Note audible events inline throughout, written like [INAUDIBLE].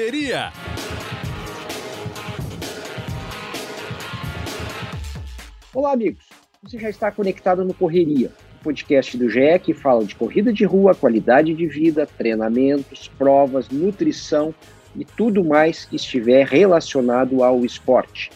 Correria. Olá, amigos. Você já está conectado no Correria, podcast do GE que fala de corrida de rua, qualidade de vida, treinamentos, provas, nutrição e tudo mais que estiver relacionado ao esporte.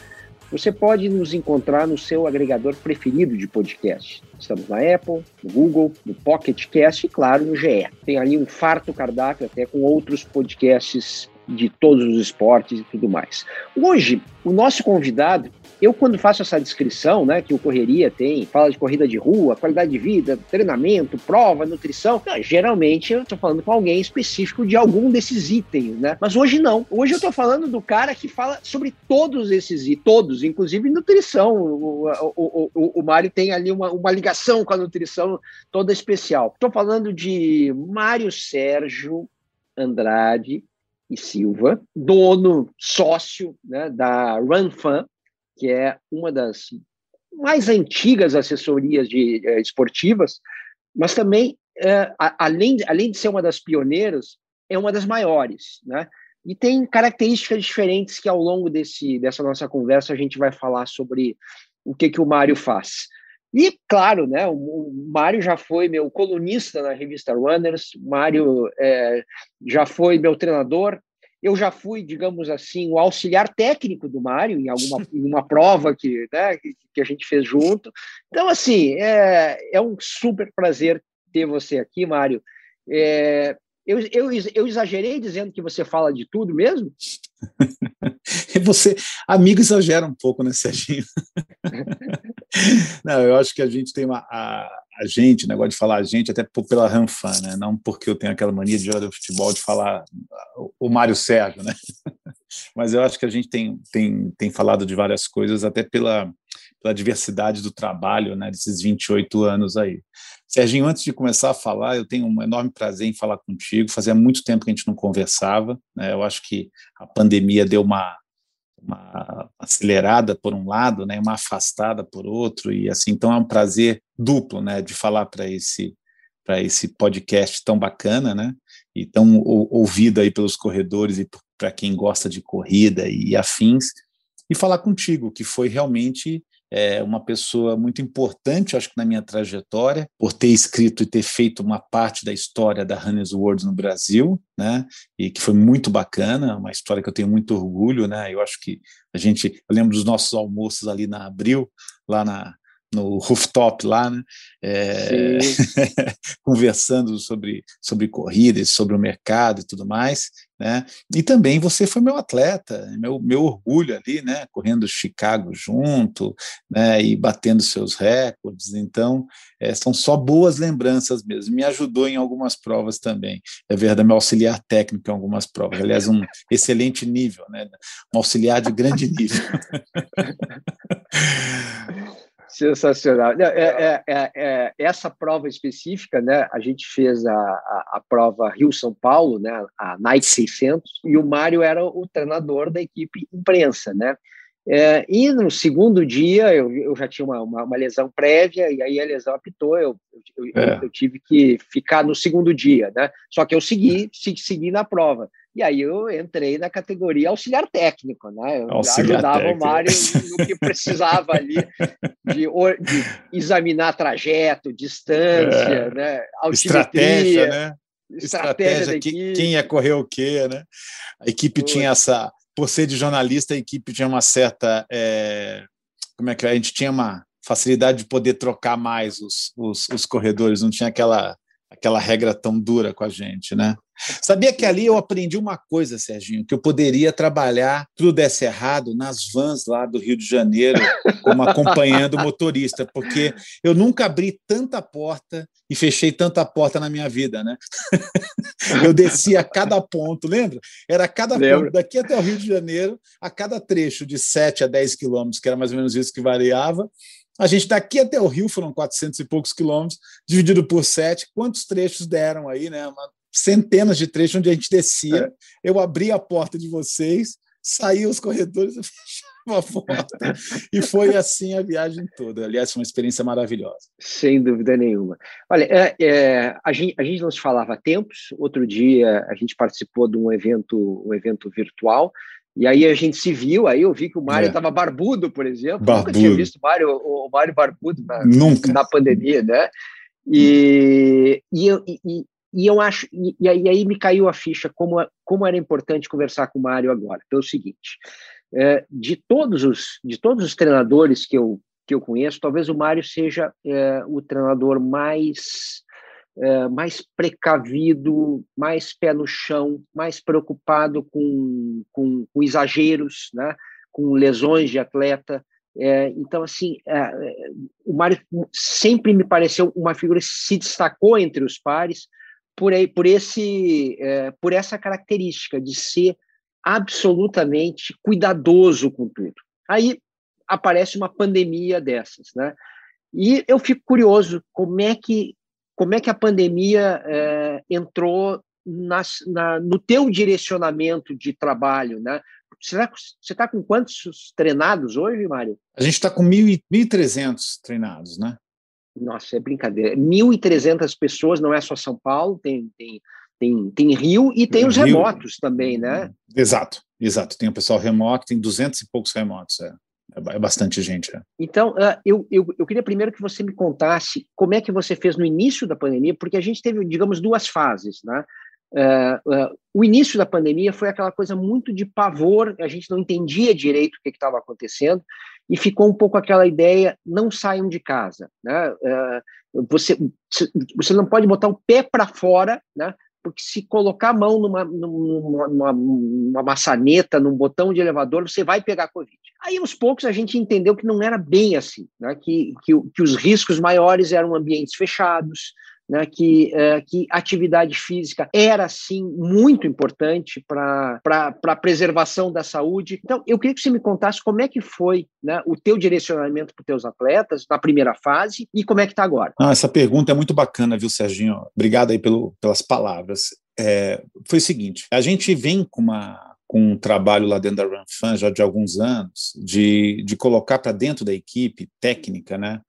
Você pode nos encontrar no seu agregador preferido de podcast. Estamos na Apple, no Google, no Pocket Cast e, claro, no GE. Tem ali um farto cardápio até com outros podcasts de todos os esportes e tudo mais. Hoje, o nosso convidado, eu quando faço essa descrição, né, que o Correria tem, fala de corrida de rua, qualidade de vida, treinamento, prova, nutrição, geralmente eu estou falando com alguém específico de algum desses itens, né? Mas hoje não. Hoje eu estou falando do cara que fala sobre todos esses itens, todos, inclusive nutrição. O, o, o, o Mário tem ali uma, uma ligação com a nutrição toda especial. Estou falando de Mário Sérgio Andrade, e Silva, dono, sócio né, da RunFan, que é uma das mais antigas assessorias de, eh, esportivas, mas também, eh, além, além de ser uma das pioneiras, é uma das maiores, né? E tem características diferentes que ao longo desse, dessa nossa conversa a gente vai falar sobre o que, que o Mário faz. E, claro, né, o, Mário já foi meu colunista na revista Runners, o Mário é, já foi meu treinador, eu já fui, digamos assim, o auxiliar técnico do Mário em alguma [LAUGHS] em uma prova que, né, que a gente fez junto. Então, assim, é, é um super prazer ter você aqui, Mário. É, eu, eu, eu exagerei dizendo que você fala de tudo mesmo? [LAUGHS] você, amigo, exagera um pouco, né, Serginho? [LAUGHS] Não, eu acho que a gente tem uma. A, a gente, negócio de falar a gente, até pela Ranfan, né? Não porque eu tenho aquela mania de jogador de futebol de falar o Mário Sérgio, né? [LAUGHS] Mas eu acho que a gente tem, tem, tem falado de várias coisas, até pela, pela diversidade do trabalho, né? Desses 28 anos aí. Serginho, antes de começar a falar, eu tenho um enorme prazer em falar contigo. Fazia muito tempo que a gente não conversava, né? Eu acho que a pandemia deu uma uma acelerada por um lado, né, uma afastada por outro e assim, então é um prazer duplo, né, de falar para esse para esse podcast tão bacana, né, e tão ouvido aí pelos corredores e para quem gosta de corrida e afins, e falar contigo, que foi realmente é uma pessoa muito importante, acho que na minha trajetória, por ter escrito e ter feito uma parte da história da Hannes World no Brasil, né? E que foi muito bacana, uma história que eu tenho muito orgulho, né? Eu acho que a gente, eu lembro dos nossos almoços ali na Abril, lá na no rooftop lá, né? É, [LAUGHS] conversando sobre, sobre corridas, sobre o mercado e tudo mais, né? E também você foi meu atleta, meu, meu orgulho ali, né? Correndo Chicago junto, né? E batendo seus recordes. Então, é, são só boas lembranças mesmo. Me ajudou em algumas provas também. É verdade, meu auxiliar técnico em algumas provas. Aliás, um excelente nível, né? Um auxiliar de grande nível. [LAUGHS] Sensacional. É, é, é, é, essa prova específica, né? A gente fez a, a, a, prova Rio-São Paulo, né? A Nike 600, e o Mário era o treinador da equipe imprensa, né? É, e no segundo dia eu, eu já tinha uma, uma, uma, lesão prévia, e aí a lesão apitou, eu, eu, eu, eu tive que ficar no segundo dia, né? Só que eu segui, segui na prova. E aí eu entrei na categoria auxiliar técnico, né? Eu auxiliar ajudava técnico. o Mário no que precisava ali de, de examinar trajeto, distância, é, né? Estratégia, né? Estratégia, estratégia quem ia correr o quê, né? A equipe tinha essa, por ser de jornalista, a equipe tinha uma certa, é, como é que é? a gente tinha uma facilidade de poder trocar mais os, os, os corredores, não tinha aquela aquela regra tão dura com a gente, né? Sabia que ali eu aprendi uma coisa, Serginho, que eu poderia trabalhar, tudo desse errado, nas vans lá do Rio de Janeiro, como acompanhando o motorista, porque eu nunca abri tanta porta e fechei tanta porta na minha vida, né? Eu descia a cada ponto, lembra? Era cada ponto, daqui até o Rio de Janeiro, a cada trecho de 7 a 10 quilômetros, que era mais ou menos isso que variava, a gente daqui até o Rio foram 400 e poucos quilômetros, dividido por sete. Quantos trechos deram aí, né? Uma centenas de trechos onde a gente descia. É. Eu abri a porta de vocês, saía os corredores [LAUGHS] fechava a porta. e foi assim a viagem toda. Aliás, foi uma experiência maravilhosa. Sem dúvida nenhuma. Olha, é, é, a, gente, a gente não se falava há tempos. Outro dia a gente participou de um evento, um evento virtual. E aí a gente se viu, aí eu vi que o Mário estava é. barbudo, por exemplo. Barbudo. Nunca tinha visto o Mário, o Mário barbudo na, Nunca. na pandemia, né? E, e, eu, e, e eu acho, e, e, aí me caiu a ficha como, como era importante conversar com o Mário agora. Pelo seguinte, é, de todos os de todos os treinadores que eu que eu conheço, talvez o Mário seja é, o treinador mais é, mais precavido, mais pé no chão, mais preocupado com, com, com exageros, né? com lesões de atleta. É, então, assim, é, o Mário sempre me pareceu uma figura que se destacou entre os pares, por, aí, por, esse, é, por essa característica de ser absolutamente cuidadoso com tudo. Aí aparece uma pandemia dessas, né? E eu fico curioso como é que como é que a pandemia é, entrou nas, na, no teu direcionamento de trabalho, né? Será que você está com quantos treinados hoje, Mário? A gente está com 1.300 treinados, né? Nossa, é brincadeira. 1.300 pessoas, não é só São Paulo, tem, tem, tem, tem Rio e tem os Rio, remotos também, né? Exato, exato. Tem o pessoal remoto, tem 200 e poucos remotos, é. É, é bastante gente. É. Então, ah, eu, eu, eu queria primeiro que você me contasse como é que você fez no início da pandemia, porque a gente teve, digamos, duas fases, né? Uh, uh, o início da pandemia foi aquela coisa muito de pavor, a gente não entendia direito o que estava acontecendo, e ficou um pouco aquela ideia: não saiam de casa. Né? Uh, você, você não pode botar o pé para fora, né? Porque se colocar a mão numa, numa, numa, numa, maçaneta, num botão de elevador, você vai pegar Covid. Aí, aos poucos, a gente entendeu que não era bem assim, né? que, que, que os riscos maiores eram ambientes fechados, né, que, é, que atividade física era, sim, muito importante para a preservação da saúde. Então, eu queria que você me contasse como é que foi né, o teu direcionamento para os teus atletas na primeira fase e como é que está agora. Ah, essa pergunta é muito bacana, viu, Serginho? Obrigado aí pelo, pelas palavras. É, foi o seguinte, a gente vem com uma com um trabalho lá dentro da RunFan já de alguns anos, de, de colocar para dentro da equipe técnica, né,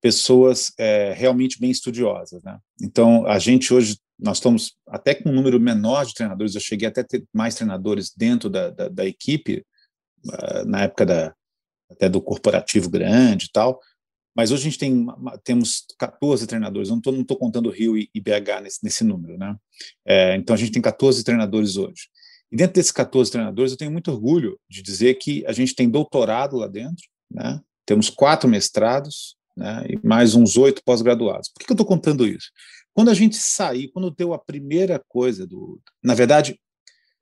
pessoas é, realmente bem estudiosas. Né? Então, a gente hoje, nós estamos até com um número menor de treinadores, eu cheguei até a ter mais treinadores dentro da, da, da equipe, uh, na época da, até do corporativo grande e tal, mas hoje a gente tem, temos 14 treinadores, não estou contando Rio e, e BH nesse, nesse número, né? É, então a gente tem 14 treinadores hoje. E dentro desses 14 treinadores, eu tenho muito orgulho de dizer que a gente tem doutorado lá dentro, né? temos quatro mestrados, né, e mais uns oito pós-graduados. Por que eu estou contando isso? Quando a gente sair, quando deu a primeira coisa do. Na verdade,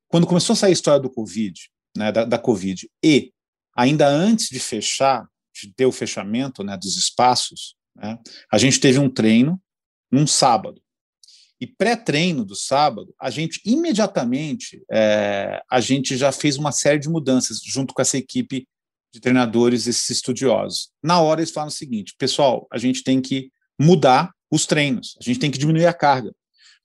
quando começou a sair a história do Covid, né, da, da Covid, e ainda antes de fechar, de ter o fechamento né, dos espaços, né, a gente teve um treino num sábado. E pré-treino do sábado, a gente imediatamente é, a gente já fez uma série de mudanças junto com essa equipe de treinadores, esses estudiosos. Na hora eles falam o seguinte, pessoal, a gente tem que mudar os treinos, a gente tem que diminuir a carga.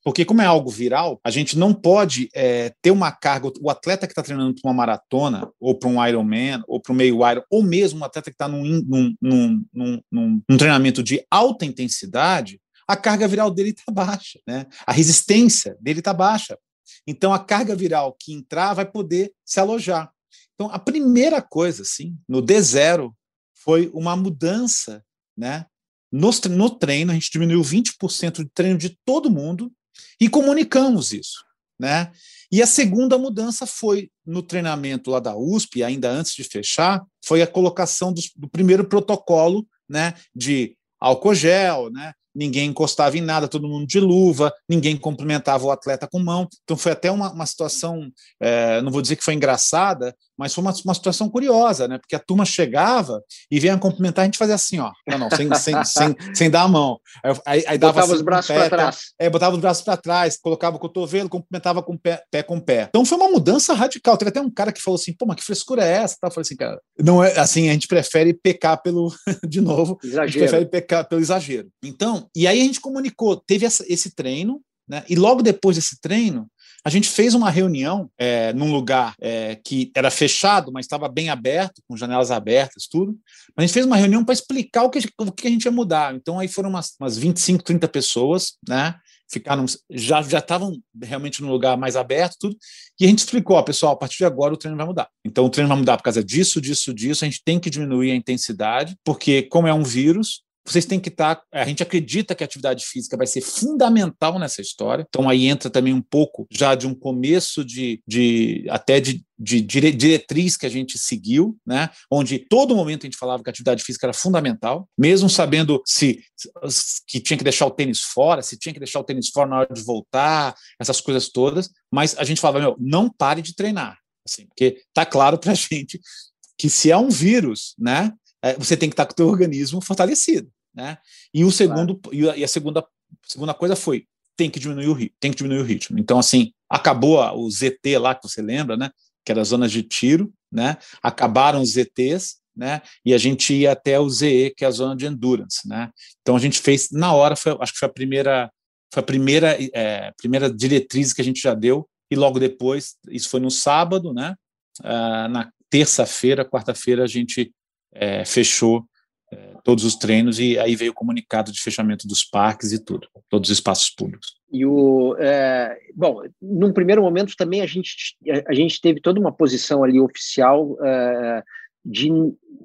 Porque, como é algo viral, a gente não pode é, ter uma carga. O atleta que está treinando para uma maratona, ou para um Ironman, ou para um meio Iron, ou mesmo um atleta que está num, num, num, num, treinamento de alta intensidade, a carga viral dele está baixa, né? a resistência dele está baixa. Então, a carga viral que entrar vai poder se alojar. Então, a primeira coisa, assim, no D0, foi uma mudança, né? No, no treino, a gente diminuiu 20% de treino de todo mundo e comunicamos isso, né? E a segunda mudança foi no treinamento lá da USP, ainda antes de fechar, foi a colocação do, do primeiro protocolo, né? De álcool gel, né? Ninguém encostava em nada, todo mundo de luva, ninguém cumprimentava o atleta com mão. Então foi até uma, uma situação, é, não vou dizer que foi engraçada, mas foi uma, uma situação curiosa, né? Porque a turma chegava e vinha cumprimentar, a gente fazia assim, ó, não, não, sem, sem, [LAUGHS] sem, sem dar a mão. Aí, aí dava botava assim, os braços para trás. É, botava os braços para trás, colocava o cotovelo, cumprimentava com pé, pé com pé. Então foi uma mudança radical. Teve até um cara que falou assim, pô, mas que frescura é essa? Eu falei assim, cara, não é assim, a gente prefere pecar pelo, [LAUGHS] de novo, exagero. a gente prefere pecar pelo exagero. Então, e aí a gente comunicou, teve essa, esse treino, né? E logo depois desse treino, A gente fez uma reunião é, num lugar é, que era fechado, mas estava bem aberto, com janelas abertas, tudo. A gente fez uma reunião para explicar o que, o que a gente ia mudar. Então, aí foram umas, umas 25, 30 pessoas, né? Ficaram, já já estavam realmente no lugar mais aberto, tudo. E a gente explicou, ó, pessoal, a partir de agora o treino vai mudar. Então, o treino vai mudar por causa disso, disso, disso. A gente tem que diminuir a intensidade, porque, como é um vírus, vocês têm que estar. Tá, a gente acredita que a atividade física vai ser fundamental nessa história. Então aí entra também um pouco já de um começo de, de até de, de diretriz que a gente seguiu, né? Onde todo momento a gente falava que a atividade física era fundamental, mesmo sabendo se que tinha que deixar o tênis fora, se tinha que deixar o tênis fora na hora de voltar, essas coisas todas. Mas a gente falava, meu, não pare de treinar, assim, porque tá claro para [LAUGHS] gente que se é um vírus, né? É, você tem que estar com o teu organismo fortalecido, né? E o segundo claro. e a segunda segunda coisa foi tem que diminuir o ritmo, tem que diminuir o ritmo. Então assim acabou o ZT lá que você lembra, né? Que era as zonas de tiro, né? Acabaram os ZTs, né? E a gente ia até o ZE, que é a zona de endurance, né? Então a gente fez na hora, foi, acho que foi a primeira foi a primeira é, primeira diretriz que a gente já deu e logo depois isso foi no sábado, né? Uh, na terça-feira, quarta-feira a gente é, fechou é, todos os treinos e aí veio o comunicado de fechamento dos parques e tudo, todos os espaços públicos. E o é, bom, num primeiro momento também a gente a gente teve toda uma posição ali oficial é, de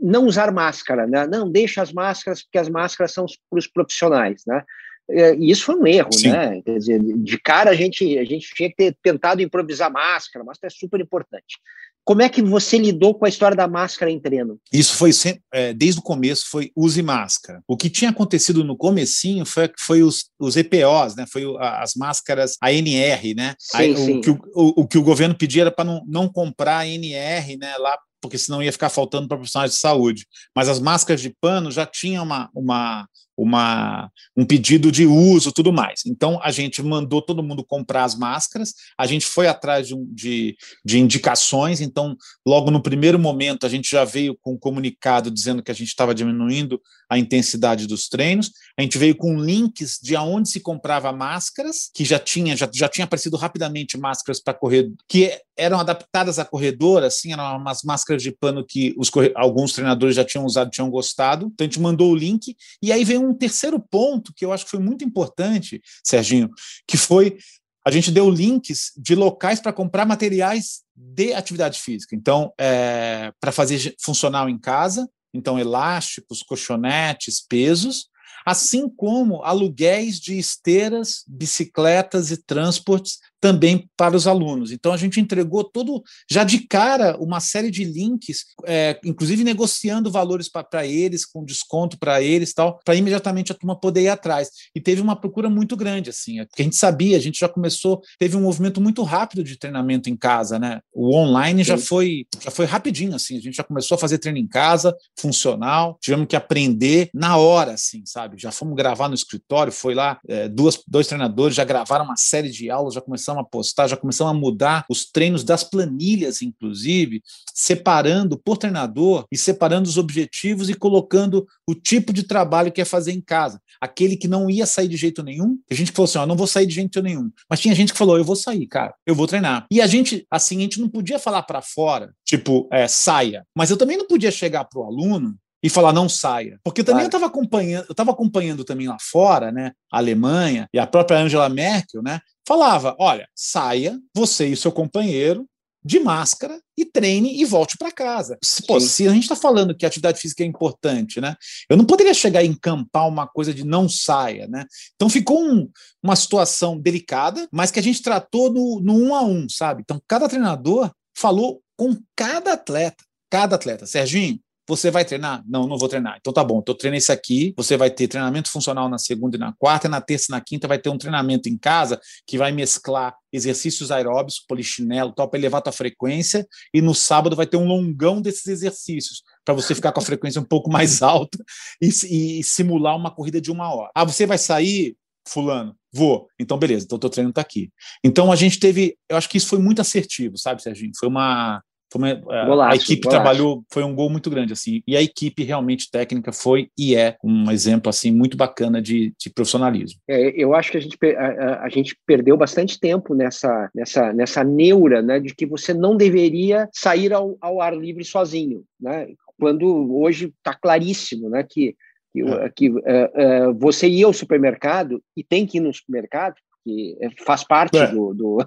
não usar máscara, né? Não deixa as máscaras porque as máscaras são para os profissionais, né? É, e isso foi um erro, Sim. né? Quer dizer, de cara a gente a gente tinha que ter tentado improvisar máscara, máscara é super importante. Como é que você lidou com a história da máscara em treino? Isso foi sempre, é, desde o começo, foi use máscara. O que tinha acontecido no comecinho foi, foi os, os EPOs, né? Foi as máscaras ANR, né? Sim, Aí, sim. O, que o, o, o, que o governo pedia era para não, não comprar ANR, né? Lá porque senão ia ficar faltando para profissionais de saúde. Mas as máscaras de pano já tinham uma, uma, uma, um pedido de uso tudo mais. Então, a gente mandou todo mundo comprar as máscaras, a gente foi atrás de, de, de, indicações, então, logo no primeiro momento, a gente já veio com um comunicado dizendo que a gente estava diminuindo a intensidade dos treinos, a gente veio com links de aonde se comprava máscaras, que já tinha, já, já tinha aparecido rapidamente máscaras para correr, que eram adaptadas a corredor, assim, eram umas máscaras de pano que os, alguns treinadores já tinham usado, tinham gostado, então a gente mandou o link, e aí veio um terceiro ponto que eu acho que foi muito importante, Serginho, que foi a gente deu links de locais para comprar materiais de atividade física. Então, é, para fazer funcional em casa, então elásticos, colchonetes, pesos, assim como aluguéis de esteiras, bicicletas e transportes também para os alunos. Então a gente entregou todo, já de cara, uma série de links, é, inclusive negociando valores para eles, com desconto para eles, tal, para imediatamente a turma poder ir atrás. E teve uma procura muito grande, assim, porque a gente sabia, a gente já começou, teve um movimento muito rápido de treinamento em casa, né? O online já foi, já foi rapidinho, assim, a gente já começou a fazer treino em casa, funcional, tivemos que aprender na hora, assim, sabe? Já fomos gravar no escritório, foi lá, é, duas, dois treinadores já gravaram uma série de aulas, já começamos começamos a postar, já começamos a mudar os treinos das planilhas, inclusive, separando por treinador e separando os objetivos e colocando o tipo de trabalho que é fazer em casa. Aquele que não ia sair de jeito nenhum, a gente falou assim: ó, não vou sair de jeito nenhum. Mas tinha gente que falou: eu vou sair, cara, eu vou treinar. E a gente, assim, a gente não podia falar para fora, tipo, é, saia. Mas eu também não podia chegar para o aluno e falar não saia. Porque também claro. eu estava acompanhando, eu estava acompanhando também lá fora, né, a Alemanha e a própria Angela Merkel, né, falava: olha, saia, você e o seu companheiro, de máscara e treine e volte para casa. Pô, se a gente está falando que a atividade física é importante, né? Eu não poderia chegar e encampar uma coisa de não saia, né? Então ficou um, uma situação delicada, mas que a gente tratou no, no um a um, sabe? Então cada treinador falou com cada atleta, cada atleta. Serginho, você vai treinar? Não, não vou treinar. Então tá bom, então treina esse aqui. Você vai ter treinamento funcional na segunda e na quarta, e na terça e na quinta vai ter um treinamento em casa que vai mesclar exercícios aeróbicos, polichinelo, tal, para elevar a tua frequência. E no sábado vai ter um longão desses exercícios para você ficar com a frequência um pouco mais alta e, e simular uma corrida de uma hora. Ah, você vai sair, fulano? Vou. Então, beleza. Então, teu treino está aqui. Então, a gente teve. Eu acho que isso foi muito assertivo, sabe, Serginho? Foi uma Uma, Golaço, a equipe golaço. trabalhou, foi um gol muito grande assim. E a equipe realmente técnica foi e é um exemplo assim muito bacana de, de profissionalismo. É, eu acho que a gente, a, a, gente perdeu bastante tempo nessa, nessa, nessa neura, né, de que você não deveria sair ao, ao ar livre sozinho, né? Quando hoje está claríssimo, né, que que, é. que uh, uh, você ir ao supermercado e tem que ir no supermercado que faz parte é. do, do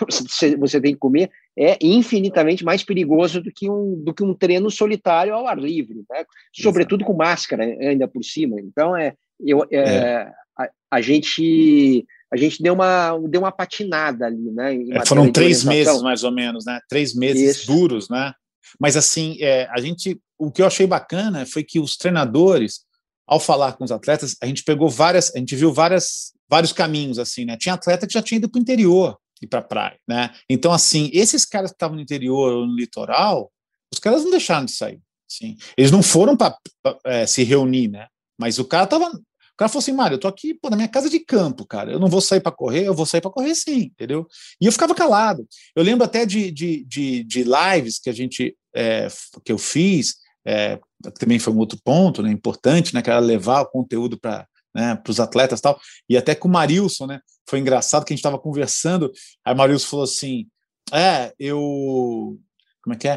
[LAUGHS] você, você, tem que comer, é infinitamente mais perigoso do que um, do que um treino solitário ao ar livre, né? sobretudo com máscara ainda por cima. Então, é, eu, é, é. A, a, gente a gente deu uma, deu uma patinada ali, né? É, foram três meses, mais ou menos, né? Três meses Isso. duros, né? Mas assim, é, a gente, o que eu achei bacana foi que os treinadores, ao falar com os atletas, a gente pegou várias, a gente viu várias vários caminhos, assim, né? Tinha atleta que já tinha ido para o interior e para a praia, né? Então, assim, esses caras que estavam no interior ou no litoral, os caras não deixaram de sair, sim. Eles não foram para é, se reunir, né? Mas o cara tava o cara falou assim, Mário, eu tô aqui pô, na minha casa de campo, cara. Eu não vou sair para correr, eu vou sair para correr sim, entendeu? E eu ficava calado. Eu lembro até de, de, de, de lives que a gente é, que eu fiz, é, também foi um outro ponto né, importante, né, que era levar o conteúdo para né, os atletas tal. E até com o Marilson, né? Foi engraçado que a gente estava conversando. Aí o Marilson falou assim: É, eu. Como é que é?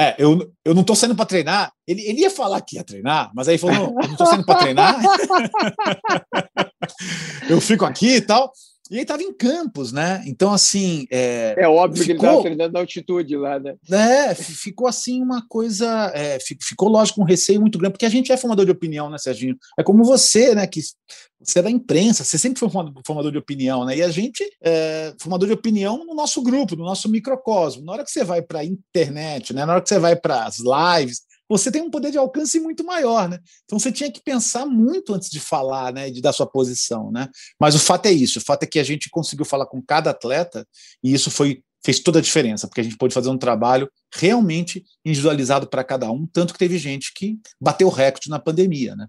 É, eu, eu não estou saindo para treinar. Ele, ele ia falar que ia treinar, mas aí falou: Não, eu não estou saindo para treinar. [LAUGHS] eu fico aqui e tal. E ele estava em Campos, né? Então, assim. É, é óbvio ficou, que ele estava treinando na altitude lá, né? É, ficou assim uma coisa. É, ficou, lógico, um receio muito grande, porque a gente é formador de opinião, né, Serginho? É como você, né? Que você é da imprensa, você sempre foi formador de opinião, né? E a gente é formador de opinião no nosso grupo, no nosso microcosmo. Na hora que você vai para a internet, né? Na hora que você vai para as lives, você tem um poder de alcance muito maior, né? Então você tinha que pensar muito antes de falar, né, de dar sua posição, né? Mas o fato é isso, o fato é que a gente conseguiu falar com cada atleta e isso foi fez toda a diferença, porque a gente pôde fazer um trabalho realmente individualizado para cada um, tanto que teve gente que bateu recorde na pandemia, né?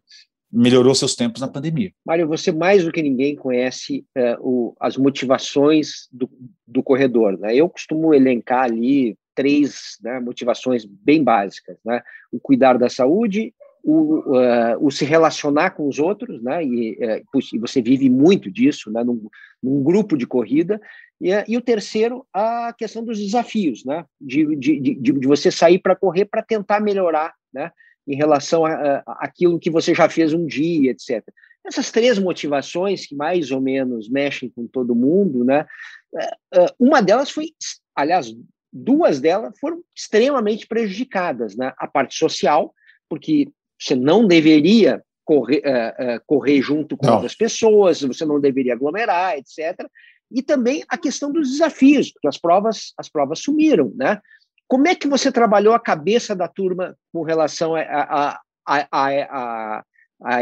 Melhorou seus tempos na pandemia. Mário, você mais do que ninguém conhece é, o, as motivações do, do corredor, né? Eu costumo elencar ali três né, motivações bem básicas, né? O cuidar da saúde, o, uh, o, se relacionar com os outros, né? E, uh, e você vive muito disso, né? Num, num grupo de corrida. E, uh, e, o terceiro, a questão dos desafios, né? De, de, de, de você sair para correr para tentar melhorar, né? Em relação a, a, aquilo que você já fez um dia, etc. Essas três motivações que mais ou menos mexem com todo mundo, né? Uma delas foi, aliás, duas delas foram extremamente prejudicadas, né? A parte social, porque você não deveria correr, uh, uh, correr junto com não. outras pessoas, você não deveria aglomerar, etc. E também a questão dos desafios, porque as provas, as provas sumiram, né? Como é que você trabalhou a cabeça da turma com relação a, a, a, a,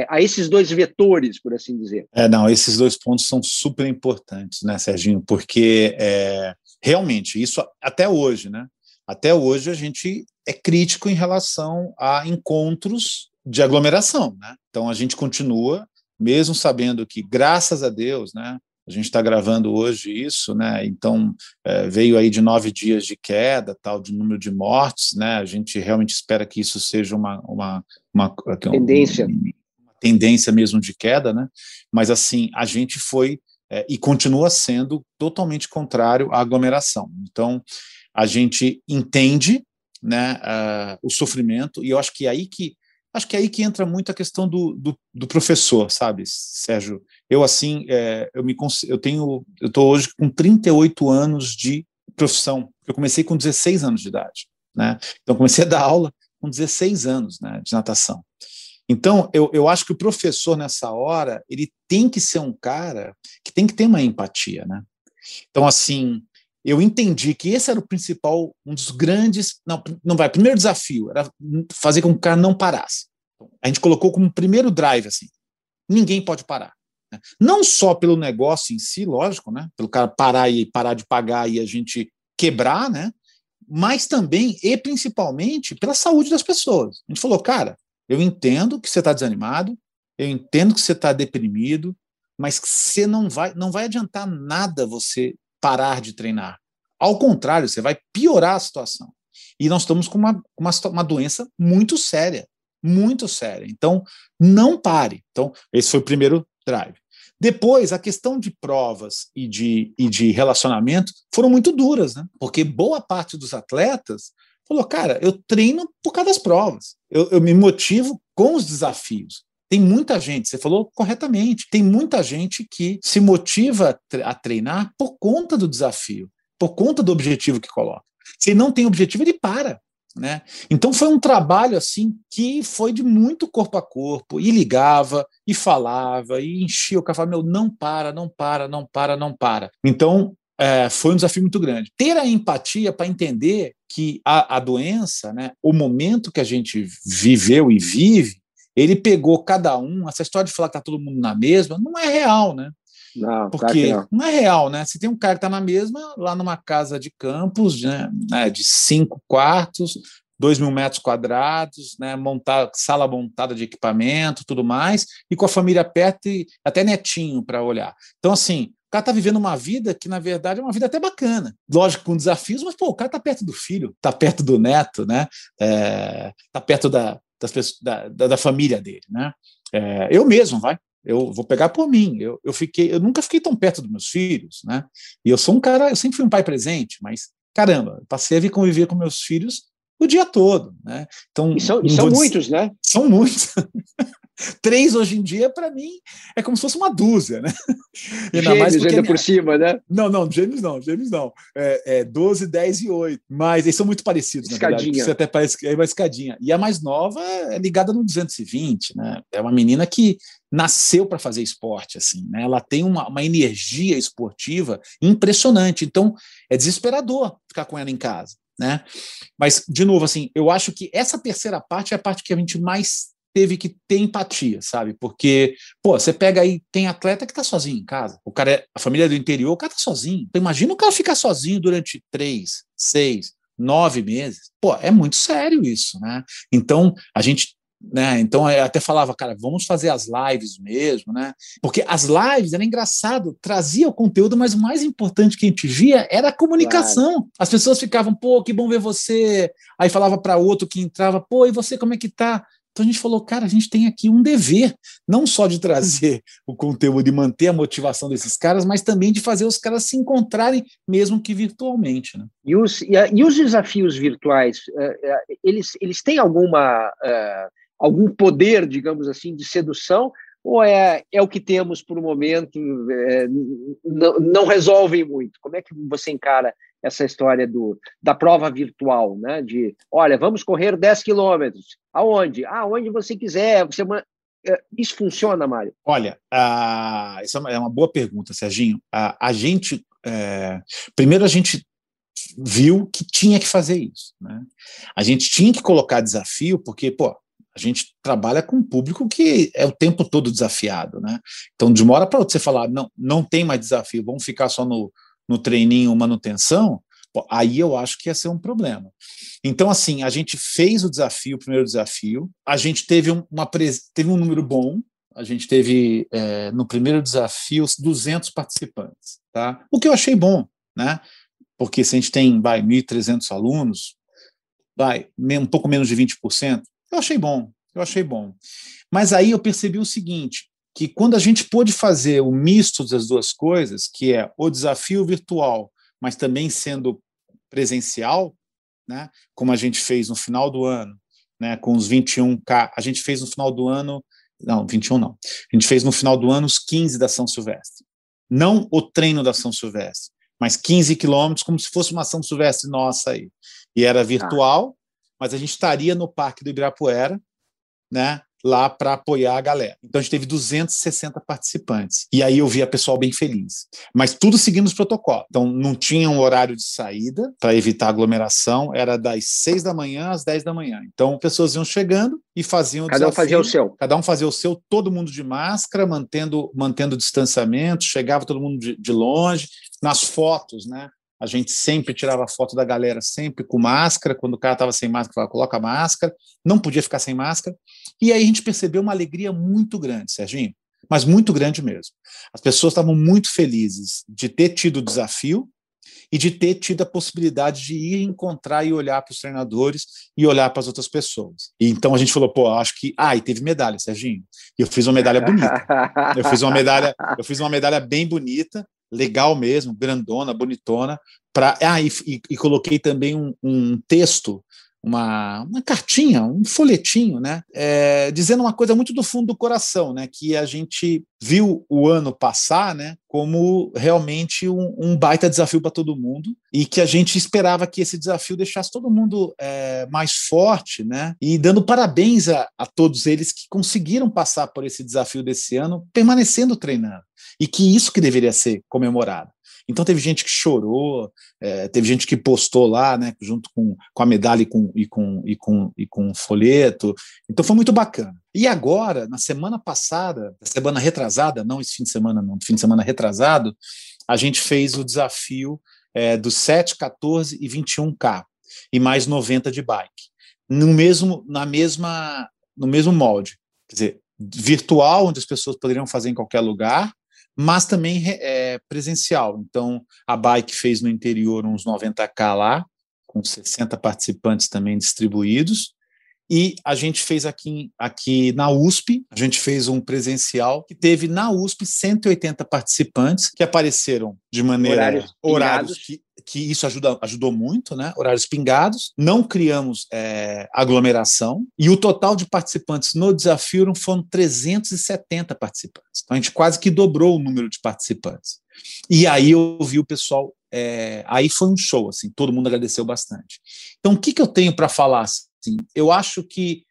a, esses dois vetores, por assim dizer? É, não, esses dois pontos são super importantes, né, Serginho? Porque é, realmente, isso até hoje, né? Até hoje a gente é crítico em relação a encontros de aglomeração, né? Então a gente continua, mesmo sabendo que, graças a Deus, né? A gente está gravando hoje isso, né? Então é, veio aí de nove dias de queda, tal, de número de mortes, né? A gente realmente espera que isso seja uma uma, uma tendência, uma, uma tendência mesmo de queda, né? Mas assim a gente foi é, e continua sendo totalmente contrário à aglomeração. Então, a gente entende né, uh, o sofrimento, e eu acho que é aí que acho que é aí que entra muito a questão do, do, do professor, sabe, Sérgio? Eu, assim, é, eu me eu tenho, eu estou hoje com 38 anos de profissão, eu comecei com 16 anos de idade, né? Então, comecei a dar aula com 16 anos né, de natação. Então, eu, eu acho que o professor, nessa hora, ele tem que ser um cara que tem que ter uma empatia, né? Então, assim, eu entendi que esse era o principal, um dos grandes. Não, não vai. Primeiro desafio era fazer com que o cara não parasse. A gente colocou como primeiro drive assim: ninguém pode parar. Né? Não só pelo negócio em si, lógico, né? Pelo cara parar e parar de pagar e a gente quebrar, né? Mas também e principalmente pela saúde das pessoas. A gente falou, cara, eu entendo que você está desanimado, eu entendo que você está deprimido, mas você não vai, não vai adiantar nada você parar de treinar. Ao contrário, você vai piorar a situação. E nós estamos com uma, uma, uma doença muito séria, muito séria. Então, não pare. Então, esse foi o primeiro drive. Depois, a questão de provas e de, e de relacionamento foram muito duras, né? Porque boa parte dos atletas falou, cara, eu treino por causa das provas. Eu, eu me motivo com os desafios. Tem muita gente, você falou corretamente, tem muita gente que se motiva a treinar por conta do desafio, por conta do objetivo que coloca. Se não tem objetivo, ele para. Né? Então foi um trabalho assim que foi de muito corpo a corpo, e ligava, e falava, e enchia o café, meu, não para, não para, não para, não para. Então é, foi um desafio muito grande. Ter a empatia para entender que a, a doença, né, o momento que a gente viveu e vive, ele pegou cada um, essa história de falar que está todo mundo na mesma, não é real, né? Não, Porque não. não. é real, né? Se tem um cara que está na mesma, lá numa casa de campos, né, né de cinco quartos, dois mil metros quadrados, né, montar, sala montada de equipamento, tudo mais, e com a família perto e até netinho para olhar. Então, assim, cara está vivendo uma vida que, na verdade, é uma vida até bacana. Lógico, com desafios, mas, pô, o cara está perto do filho, está perto do neto, né? Está é, perto da, das pessoas, da, da, da família dele, né? É, eu mesmo, vai. Eu vou pegar por mim. Eu, eu fiquei, eu nunca fiquei tão perto dos meus filhos, né? E eu sou um cara, eu sempre fui um pai presente, mas caramba, passei a vir conviver com meus filhos o dia todo, né? Então, e são, e são muitos, né? São muitos. [LAUGHS] Três hoje em dia, para mim, é como se fosse uma dúzia, né? Ainda gêmeos mais ainda por cima, né? Não, não, gêmeos não, gêmeos não. É, é 12, 10 e 8. Mas eles são muito parecidos, escadinha. na verdade. Você até parece é uma escadinha. E a mais nova é ligada no 220, né? É uma menina que nasceu para fazer esporte, assim, né? Ela tem uma, uma energia esportiva impressionante. Então, é desesperador ficar com ela em casa. Né? Mas, de novo, assim, eu acho que essa terceira parte é a parte que a gente mais teve que ter empatia, sabe? Porque, pô, você pega aí, tem atleta que tá sozinho em casa. O cara é, a família é do interior, o cara tá sozinho. Então, imagina o cara ficar sozinho durante três, seis, nove meses. Pô, é muito sério isso, né? Então, a gente né? Então eu até falava, cara, vamos fazer as lives mesmo, né? Porque as lives era engraçado, trazia o conteúdo, mas o mais importante que a gente via era a comunicação. Claro. As pessoas ficavam, pô, que bom ver você. Aí falava para outro que entrava, pô, e você como é que tá? Então a gente falou, cara, a gente tem aqui um dever, não só de trazer o conteúdo e manter a motivação desses caras, mas também de fazer os caras se encontrarem, mesmo que virtualmente. Né? E, os, e, os desafios virtuais, uh, eles, eles têm alguma. Uh, algum poder, digamos assim, de sedução, ou é, é o que temos por um momento, é, não, não resolvem muito? Como é que você encara essa história do, da prova virtual, né? De, olha, vamos correr 10 quilômetros. Aonde? Aonde você quiser. Você, é, isso funciona, Mário? Olha, uh, isso é uma boa pergunta, Serginho. A gente, uh, primeiro a gente viu que tinha que fazer isso, né? A gente tinha que colocar desafio, porque, pô, a gente trabalha com um público que é o tempo todo desafiado, né? Então, de uma hora para outra, você falar, não, não tem mais desafio, vamos ficar só no, no treininho manutenção, aí eu acho que ia ser um problema. Então, assim, a gente fez o desafio, o primeiro desafio, a gente teve, uma, teve um número bom, a gente teve, é, no primeiro desafio, 200 participantes, tá? O que eu achei bom, né? Porque se a gente tem, vai, 1.300 alunos, vai, um pouco menos de 20%, eu achei bom, eu achei bom. Mas aí eu percebi o seguinte, que quando a gente pôde fazer o misto das duas coisas, que é o desafio virtual, mas também sendo presencial, né, como a gente fez no final do ano, né, com os 21K, a gente fez no final do ano, não, 21 não, a gente fez no final do ano os 15 da São Silvestre. Não o treino da São Silvestre, mas 15 quilômetros, como se fosse uma São Silvestre nossa aí. E era virtual, mas a gente estaria no Parque do Ibirapuera, né? Lá para apoiar a galera. Então a gente teve 260 participantes. E aí eu via pessoal bem feliz. Mas tudo seguindo os protocolos. Então não tinha um horário de saída para evitar aglomeração, era das 6 da manhã às 10 da manhã. Então pessoas iam chegando e faziam o Cada desafio, um fazia o seu. Cada um fazia o seu, todo mundo de máscara, mantendo mantendo o distanciamento, chegava todo mundo de, de longe, nas fotos, né? A gente sempre tirava foto da galera, sempre com máscara. Quando o cara estava sem máscara, falava, coloca máscara. Não podia ficar sem máscara. E aí a gente percebeu uma alegria muito grande, Serginho, mas muito grande mesmo. As pessoas estavam muito felizes de ter tido o desafio e de ter tido a possibilidade de ir encontrar e olhar para os treinadores e olhar para as outras pessoas. E então a gente falou, pô, acho que. Ah, e teve medalha, Serginho. E eu fiz uma medalha bonita. Eu fiz uma medalha, eu fiz uma medalha bem bonita, legal mesmo, grandona, bonitona. Pra, ah, e, e, e coloquei também um, um texto uma, uma cartinha, um folhetinho, né, é, dizendo uma coisa muito do fundo do coração, né, que a gente viu o ano passar, né, como realmente um, um baita desafio para todo mundo e que a gente esperava que esse desafio deixasse todo mundo é, mais forte, né, e dando parabéns a, a todos eles que conseguiram passar por esse desafio desse ano, permanecendo treinando. E que isso que deveria ser comemorado. Então teve gente que chorou, é, teve gente que postou lá, né, junto com, com a medalha e com, e, com, e, com, e com folheto. Então foi muito bacana. E agora, na semana passada, na semana retrasada, não esse fim de semana, não, fim de semana retrasado, a gente fez o desafio é, dos 7, 14 e 21K, e mais 90 de bike. No mesmo, na mesma, no mesmo molde. Quer dizer, virtual, onde as pessoas poderiam fazer em qualquer lugar, mas também é, presencial. Então, a Bike fez no interior uns 90K lá, com 60 participantes também distribuídos, e a gente fez aqui, aqui na USP, a gente fez um presencial que teve na USP 180 participantes que apareceram de maneira horários, horários que, que isso ajuda, ajudou muito, né? Horários pingados, não criamos é, aglomeração e o total de participantes no desafio foram 370 participantes. Então a gente quase que dobrou o número de participantes. E aí eu vi o pessoal, é, aí foi um show, assim, todo mundo agradeceu bastante. Então o que, que eu tenho para falar? Assim, eu acho que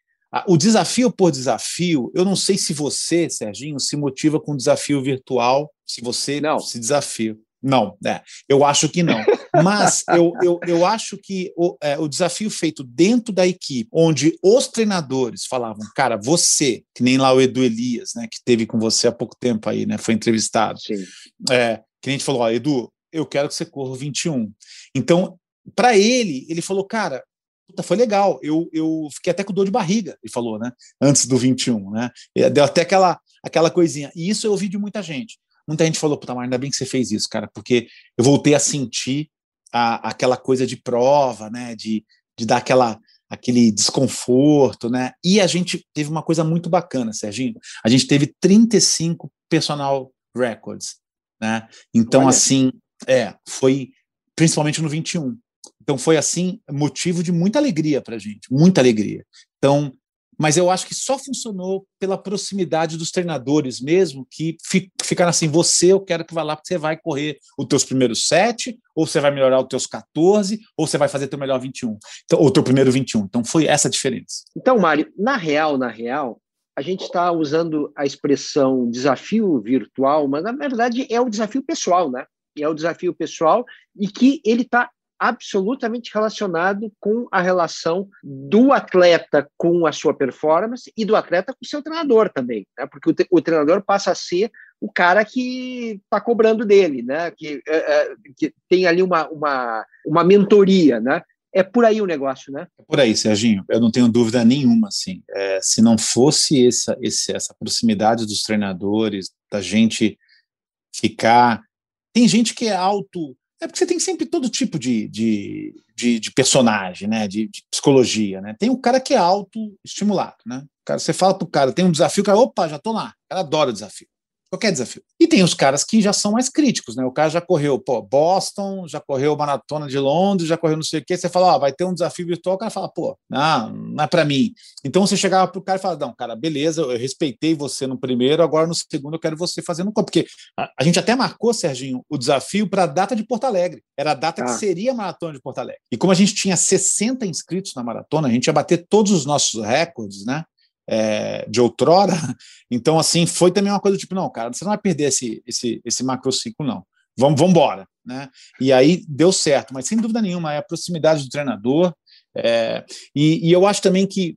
o desafio por desafio, eu não sei se você, Serginho, se motiva com desafio virtual, se você não se desafia. Não, é, eu acho que não. Mas [LAUGHS] eu, eu, eu acho que o, é, o desafio feito dentro da equipe, onde os treinadores falavam, cara, você, que nem lá o Edu Elias, né, que teve com você há pouco tempo aí, né, foi entrevistado. Sim. É, que a gente falou, ó, Edu, eu quero que você corra o 21. Então, para ele, ele falou, cara, Puta, foi legal. Eu, eu fiquei até com dor de barriga, ele falou, né? Antes do 21, né? Deu até aquela, aquela coisinha. E isso eu ouvi de muita gente. Muita gente falou, puta, mas ainda bem que você fez isso, cara, porque eu voltei a sentir a, aquela coisa de prova, né? De, de dar aquela, aquele desconforto, né? E a gente teve uma coisa muito bacana, Serginho. A gente teve 35 personal records, né? Então, Olha. assim, é, foi principalmente no 21. Então foi assim motivo de muita alegria para a gente, muita alegria. Então, mas eu acho que só funcionou pela proximidade dos treinadores mesmo, que ficaram assim, você eu quero que vá lá porque você vai correr os teus primeiros sete, ou você vai melhorar os teus 14, ou você vai fazer teu melhor 21, então, ou teu primeiro 21. Então foi essa a diferença. Então, Mário, na real, na real, a gente está usando a expressão desafio virtual, mas na verdade é o desafio pessoal, né? É o desafio pessoal e que ele está absolutamente relacionado com a relação do atleta com a sua performance e do atleta com o seu treinador também, né? porque o, o treinador passa a ser o cara que está cobrando dele, né? que, é, é, que tem ali uma, uma, uma mentoria, né? É por aí o negócio, né? É por aí, Serginho. Eu não tenho dúvida nenhuma, assim. É, se não fosse essa, essa proximidade dos treinadores, da gente ficar. Tem gente que é auto é porque você tem sempre todo tipo de, de, de, de personagem, né? De, de, psicologia, né? Tem o cara que é autoestimulado, né? O cara, você fala pro cara, tem um desafio, o cara, opa, já tô lá. O cara adora desafio qualquer desafio. E tem os caras que já são mais críticos, né? O cara já correu pô, Boston, já correu Maratona de Londres, já correu não sei o quê. Você fala, ó, vai ter um desafio virtual, o cara fala, pô, não, não é para mim. Então você chegava pro cara e falava, não, cara, beleza, eu respeitei você no primeiro, agora no segundo eu quero você fazendo corpo. Porque a, a, gente até marcou, Serginho, o desafio para a data de Porto Alegre. Era a data ah. que seria a Maratona de Porto Alegre. E como a gente tinha 60 inscritos na maratona, a gente ia bater todos os nossos recordes, né? É, de outrora. Então, assim, foi também uma coisa tipo, não, cara, você não vai perder esse, esse, esse macrociclo, não. Vamos, vamos embora. Né? E aí deu certo, mas sem dúvida nenhuma, é a proximidade do treinador. É, e, e, eu acho também que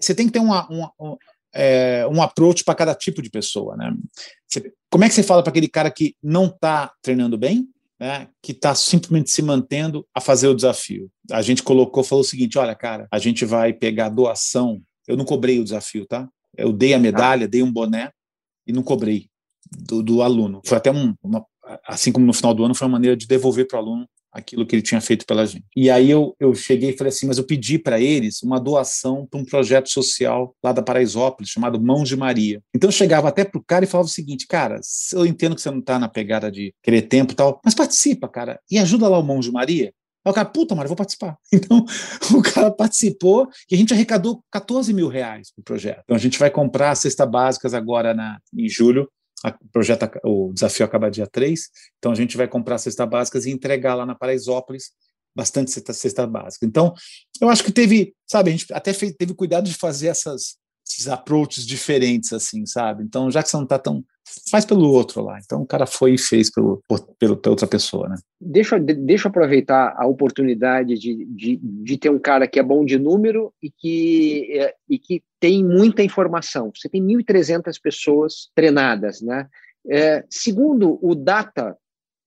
você tem que ter uma, uma, um, é, um approach para cada tipo de pessoa. Né? Cê, como é que você fala para aquele cara que não está treinando bem, né, que está simplesmente se mantendo a fazer o desafio? A gente colocou, falou o seguinte: olha, cara, a gente vai pegar doação eu não cobrei o desafio, tá? Eu dei a medalha, dei um boné e não cobrei do, do aluno. Foi até um, uma, assim como no final do ano, foi uma maneira de devolver para o aluno aquilo que ele tinha feito pela gente. E aí eu, eu cheguei e falei assim, mas eu pedi para eles uma doação para um projeto social lá da Paraisópolis, chamado Mãos de Maria. Então eu chegava até pro cara e falava o seguinte, cara, eu entendo que você não está na pegada de querer tempo e tal, mas participa, cara, e ajuda lá o Mãos de Maria. Aí o cara, puta, Mário, vou participar. [LAUGHS] Então, o cara participou e a gente arrecadou 14 mil reais para o projeto. Então, a gente vai comprar cesta básicas agora na, em julho o projeto, o desafio acaba dia 3, então a gente vai comprar cestas básicas e entregar lá na Paraisópolis bastante cesta, cesta básica. Então, eu acho que teve, sabe, a gente até fez, teve cuidado de fazer essas, esses approaches diferentes, assim, sabe? Então, já que você não está tão faz pelo outro lá. Então o cara foi e fez pelo, pelo, pela outra pessoa, né? Deixa, deixa eu aproveitar a oportunidade de, de, de ter um cara que é bom de número e que, é, e que tem muita informação. Você tem 1.300 pessoas treinadas, né? É, segundo o Data,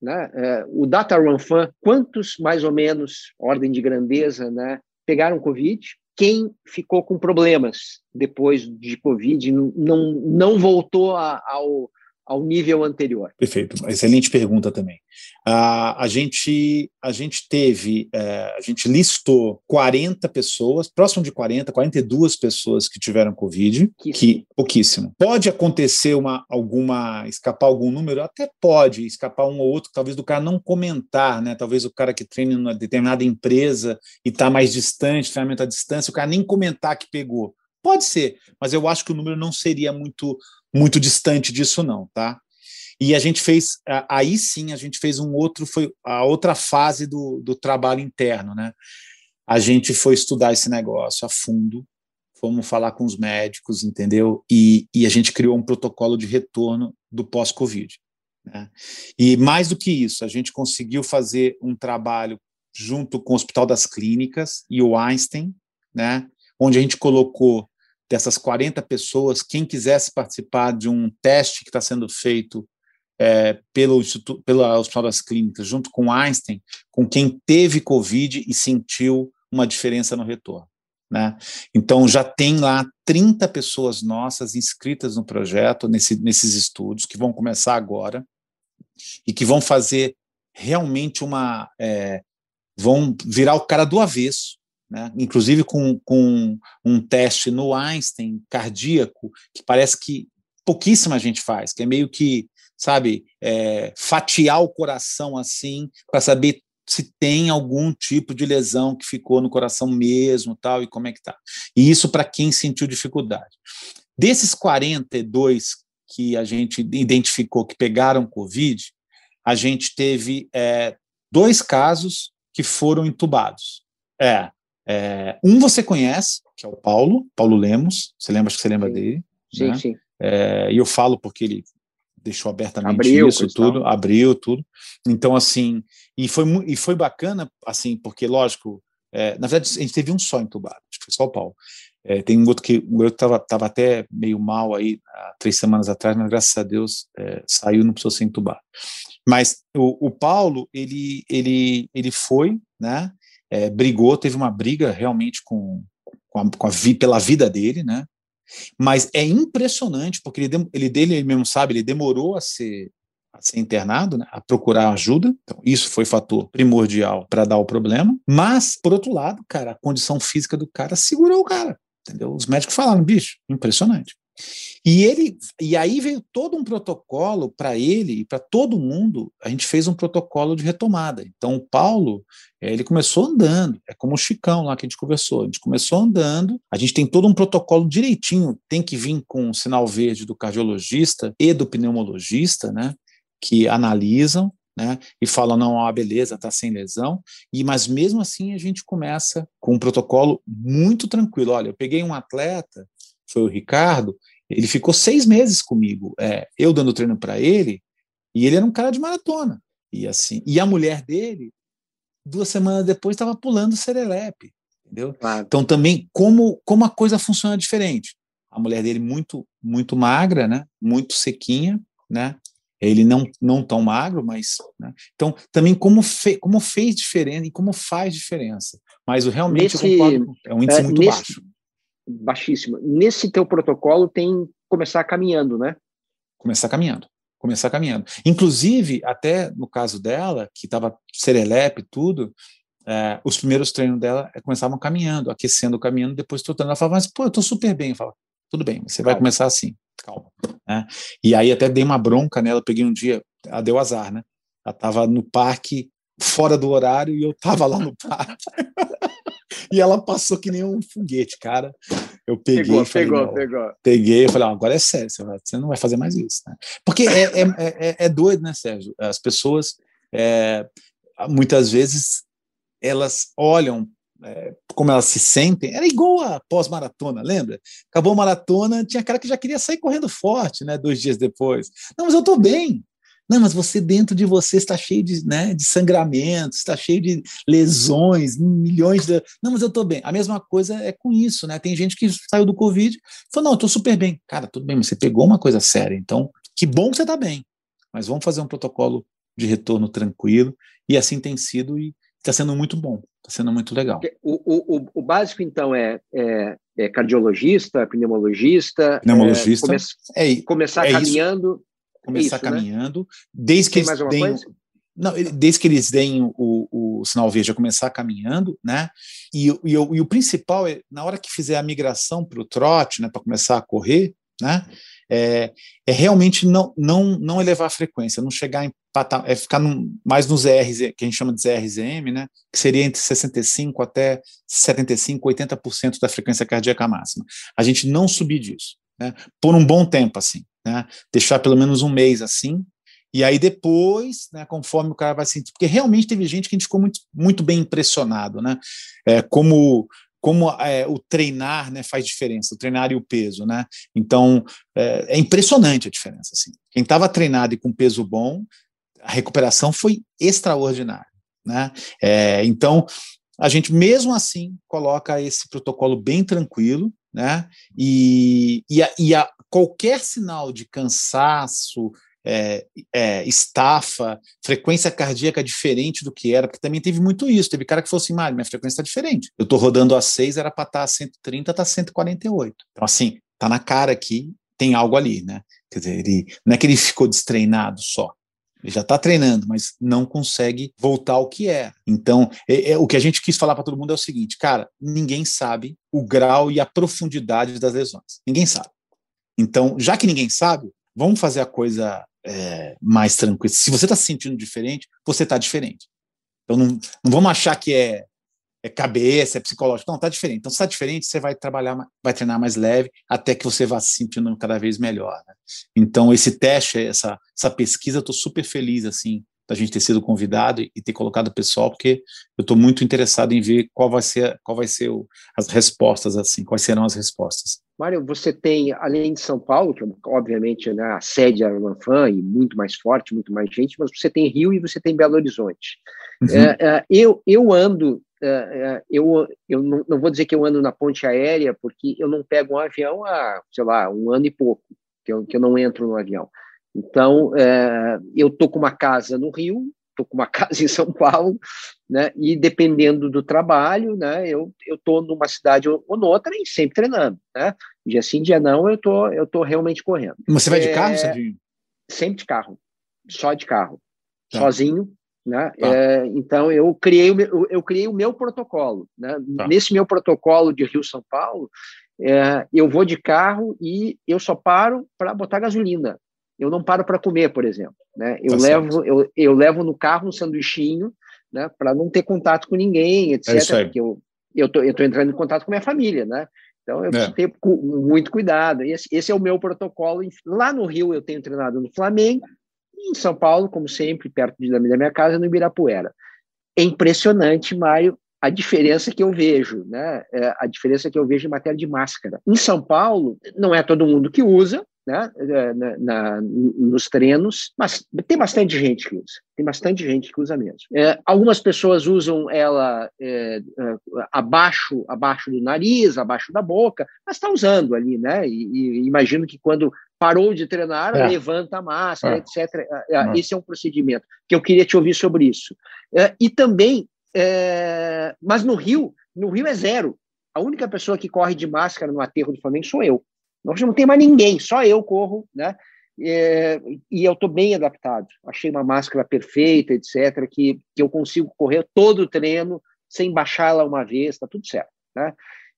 né, é, o Data Run Fan, quantos mais ou menos, ordem de grandeza, né, pegaram Covid? Quem ficou com problemas depois de Covid não, não voltou a, ao, ao nível anterior? Perfeito, excelente pergunta também. Uh, a, gente, a gente teve, uh, a gente listou 40 pessoas, próximo de 40, 42 pessoas que tiveram Covid, pouquíssimo. que pouquíssimo. Pode acontecer uma, alguma, escapar algum número? Até pode escapar um ou outro, talvez do cara não comentar, né? Talvez o cara que treina em uma determinada empresa e está mais distante, treinamento à distância, o cara nem comentar que pegou. Pode ser, mas eu acho que o número não seria muito muito distante disso não, tá? E a gente fez, aí sim, a gente fez um outro, foi a outra fase do, do trabalho interno, né? A gente foi estudar esse negócio a fundo, fomos falar com os médicos, entendeu? E, e a gente criou um protocolo de retorno do pós-Covid. Né? E mais do que isso, a gente conseguiu fazer um trabalho junto com o Hospital das Clínicas e o Einstein, né? Onde a gente colocou dessas 40 pessoas, quem quisesse participar de um teste que está sendo feito é, pelo Instituto, pela Hospital das Clínicas, junto com Einstein, com quem teve Covid e sentiu uma diferença no retorno. Né? Então, já tem lá 30 pessoas nossas inscritas no projeto, nesse, nesses estudos, que vão começar agora, e que vão fazer realmente uma. É, vão virar o cara do avesso, né? inclusive com, com um teste no Einstein cardíaco, que parece que pouquíssima gente faz, que é meio que, sabe, é, fatiar o coração assim, para saber se tem algum tipo de lesão que ficou no coração mesmo, tal, e como é que tá. E isso para quem sentiu dificuldade. Desses 42 que a gente identificou que pegaram Covid, a gente teve é, dois casos que foram entubados. É, é, um você conhece, que é o Paulo, Paulo Lemos, você lembra, acho que você lembra sim. dele. Sim, né? sim. É, e eu falo porque ele deixou abertamente abriu, isso tudo, abriu tudo. Então, assim, e foi, e foi bacana, assim, porque, lógico, é, na verdade, a gente teve um só entubado, acho que foi só o Paulo. É, tem um outro que o outro estava tava até meio mal aí há três semanas atrás, mas graças a Deus é, saiu, não precisou ser entubado. Mas o, o Paulo, ele, ele, ele foi, né? É, brigou, teve uma briga realmente com, com, a, com a vi, pela vida dele, né? Mas é impressionante, porque ele, ele dele, ele mesmo sabe, ele demorou a ser, a ser internado, né, a procurar ajuda. Então, isso foi fator primordial para dar o problema. Mas, por outro lado, cara, a condição física do cara segurou o cara. Entendeu? Os médicos falaram, bicho, impressionante. E ele, e aí veio todo um protocolo para ele e para todo mundo. A gente fez um protocolo de retomada. Então, o Paulo, eh, ele começou andando, é como o Chicão lá que a gente conversou. A gente começou andando, a gente tem todo um protocolo direitinho, tem que vir com o sinal verde do cardiologista e do pneumologista, né, que analisam, né, e falam não, ah, beleza, tá sem lesão. E mas mesmo assim a gente começa com um protocolo muito tranquilo. Olha, eu peguei um atleta foi o Ricardo, ele ficou seis meses comigo, é, eu dando treino para ele, e ele era um cara de maratona. E assim, e a mulher dele, duas semanas depois, estava pulando serelepe, entendeu? Claro. Então também como como a coisa funciona diferente. A mulher dele muito muito magra, né? Muito sequinha, né? Ele não não tão magro, mas né? então também como fe, como fez diferença e como faz diferença. Mas realmente nesse, é um índice é, muito nesse, baixo baixíssima. Nesse teu protocolo tem começar caminhando, né? Começar caminhando. começar caminhando. Inclusive, até no caso dela, que estava serelepe tudo, é, os primeiros treinos dela é, começavam caminhando, aquecendo, caminhando, depois trotando. Ela falava, mas pô, eu estou super bem. Eu falava, tudo bem, você vai começar assim, calma. Né? E aí até dei uma bronca nela, peguei um dia, ela deu azar, né? Ela estava no parque, fora do horário, e eu estava lá no [LAUGHS] parque. E ela passou que nem um foguete, cara. Eu peguei, pegou, falei, pegou, pegou. Peguei, eu falei, agora é sério, você não vai fazer mais isso, né? Porque é, é, é, é doido, né, Sérgio? As pessoas é, muitas vezes elas olham é, como elas se sentem, era igual a pós-maratona, lembra? Acabou a maratona, tinha cara que já queria sair correndo forte, né? Dois dias depois. Não, mas eu estou bem. Não, mas você dentro de você está cheio de, né, de sangramentos, está cheio de lesões, milhões de. Não, mas eu estou bem. A mesma coisa é com isso, né? Tem gente que saiu do Covid e falou: não, eu estou super bem. Cara, tudo bem, mas você pegou uma coisa séria. Então, que bom que você está bem. Mas vamos fazer um protocolo de retorno tranquilo. E assim tem sido e está sendo muito bom, está sendo muito legal. O, o, o básico, então, é, é, é cardiologista, pneumologista. Pneumologista. É, come, começar é caminhando. Isso começar isso, né? caminhando, né? desde que eles deem, não, desde que eles deem o, o sinal verde a começar caminhando, né? E, e, e, o principal é na hora que fizer a migração para o trote, né, para começar a correr, né? É, é, realmente não, não, não elevar a frequência, não chegar em patamar, é ficar num, mais nos ZRs, que a gente chama de ZRZM, né, que seria entre 65 até 75, 80% da frequência cardíaca máxima. A gente não subir disso, né, por um bom tempo assim né? Deixar pelo menos um mês assim, e aí depois, né, conforme o cara vai sentir, porque realmente teve gente que a gente ficou muito, muito bem impressionado, né? É, como como é, o treinar né, faz diferença, o treinar e o peso, né? Então é, é impressionante a diferença. Assim. Quem estava treinado e com peso bom, a recuperação foi extraordinária, né? É, então a gente mesmo assim coloca esse protocolo bem tranquilo, né? E, e, a, e a, qualquer sinal de cansaço, é, é, estafa, frequência cardíaca diferente do que era, porque também teve muito isso. Teve cara que falou assim: Mário, minha frequência está diferente. Eu estou rodando a 6, era para estar tá a 130, está 148. Então, assim, tá na cara que tem algo ali, né? Quer dizer, ele, não é que ele ficou destreinado só. Já está treinando, mas não consegue voltar ao que é. Então, é, é, o que a gente quis falar para todo mundo é o seguinte, cara, ninguém sabe o grau e a profundidade das lesões. Ninguém sabe. Então, já que ninguém sabe, vamos fazer a coisa é, mais tranquila. Se você está se sentindo diferente, você está diferente. Então, não, não vamos achar que é, é cabeça, é psicológico. Não, está diferente. Então, se está diferente, você vai trabalhar, vai treinar mais leve até que você vá se sentindo cada vez melhor. Né? Então, esse teste, essa, essa pesquisa, eu estou super feliz, assim, da gente ter sido convidado e ter colocado o pessoal, porque eu estou muito interessado em ver qual vai ser, qual vai ser o, as respostas, assim, quais serão as respostas. Mário, você tem, além de São Paulo, que obviamente né, a sede é Fan e muito mais forte, muito mais gente, mas você tem Rio e você tem Belo Horizonte. Uhum. É, é, eu, eu ando, é, é eu, eu não, não, vou dizer que eu ando na ponte aérea, porque eu não pego um avião há, sei lá, um ano e pouco, que eu, que eu não entro no avião. Então, é, eu estou com uma casa no Rio, estou com uma [LAUGHS] casa em São Paulo, né? E dependendo do trabalho, né? Eu estou numa cidade ou, ou noutra e sempre treinando, né? Dia sim, dia não, eu tô eu tô realmente correndo. Você vai de é, carro, Sérgio? Sempre de carro, só de carro, tá. sozinho, né? Tá. É, então eu criei o meu, eu criei o meu protocolo, né? Tá. Nesse meu protocolo de Rio São Paulo, é, eu vou de carro e eu só paro para botar gasolina eu não paro para comer, por exemplo. Né? Eu, tá levo, eu, eu levo no carro um sanduichinho né, para não ter contato com ninguém, etc. É porque eu eu tô, eu tô entrando em contato com minha família, né? Então eu preciso é. ter muito cuidado. Esse, esse é o meu protocolo. Lá no Rio eu tenho treinado no Flamengo, em São Paulo, como sempre, perto da minha casa, no Ibirapuera. É impressionante, Mário, a diferença que eu vejo, né? É a diferença que eu vejo em matéria de máscara. Em São Paulo, não é todo mundo que usa, né, é, na, na, nos treinos, mas tem bastante gente que usa, tem bastante gente que usa mesmo. É, algumas pessoas usam ela é, é, abaixo, abaixo do nariz, abaixo da boca, mas está usando ali, né? E, e, imagino que quando parou de treinar, é. levanta a máscara, é. etc. Esse é um procedimento que eu queria te ouvir sobre isso. e também, mas no Rio, no Rio é zero. A única pessoa que corre de máscara no aterro do Flamengo sou eu. Nós não tem mais ninguém, só eu corro, né? é, e eu estou bem adaptado. Achei uma máscara perfeita, etc., que, que eu consigo correr todo o treino sem baixar ela uma vez, está tudo certo. Né?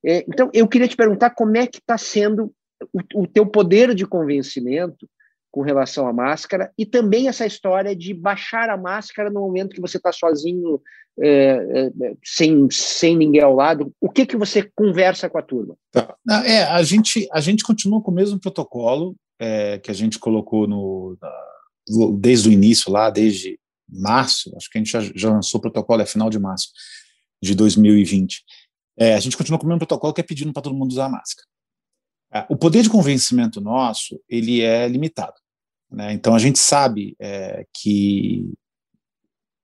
É, então, eu queria te perguntar como é que está sendo o, o teu poder de convencimento com relação à máscara e também essa história de baixar a máscara no momento que você está sozinho, é, é, sem, sem ninguém ao lado. O que que você conversa com a turma? Tá. É, a gente a gente continua com o mesmo protocolo é, que a gente colocou no desde o início lá, desde março. Acho que a gente já, já lançou o protocolo é final de março de 2020. É, a gente continua com o mesmo protocolo que é pedindo para todo mundo usar máscara. É, o poder de convencimento nosso ele é limitado. Né? Então, a gente sabe é, que,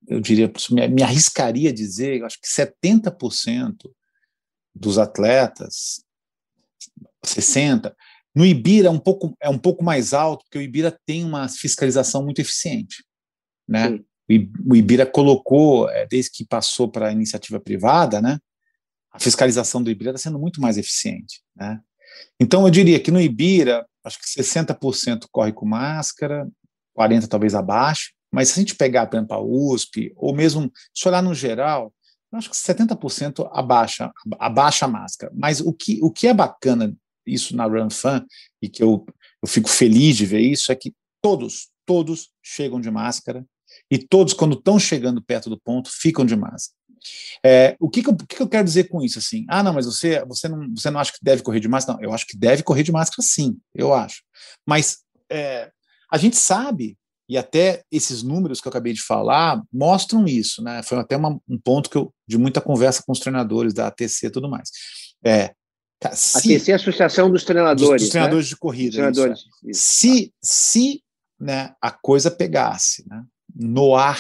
eu diria, me, arriscaria a dizer, eu acho que 70% dos atletas, 60%, no Ibira é um pouco, é um pouco mais alto, porque o Ibira tem uma fiscalização muito eficiente. Né? O Ibira colocou, é, desde que passou para a iniciativa privada, né, a fiscalização do Ibira está sendo muito mais eficiente. Né? Então, eu diria que no Ibira, acho que 60% corre com máscara, 40% talvez abaixo, mas se a gente pegar, por exemplo, a USP, ou mesmo se olhar no geral, acho que 70% abaixa, abaixa a máscara. Mas o que, o que é bacana isso na Run Fan, e que eu, eu fico feliz de ver isso, é que todos, todos chegam de máscara, e todos, quando estão chegando perto do ponto, ficam de máscara. É, o que que eu, que, que eu, quero dizer com isso? Assim, ah, não, mas você, você, não, você não acha que deve correr de máscara? Não, eu acho que deve correr de máscara, sim, eu acho. Mas é, a gente sabe, e até esses números que eu acabei de falar mostram isso, né? Foi até uma, um ponto que eu, de muita conversa com os treinadores da ATC e tudo mais. É, se, ATC é a Associação dos Treinadores. Dos, dos treinadores né? de corrida. Treinadores, isso, é. isso. Se, se né, a coisa pegasse né, no ar,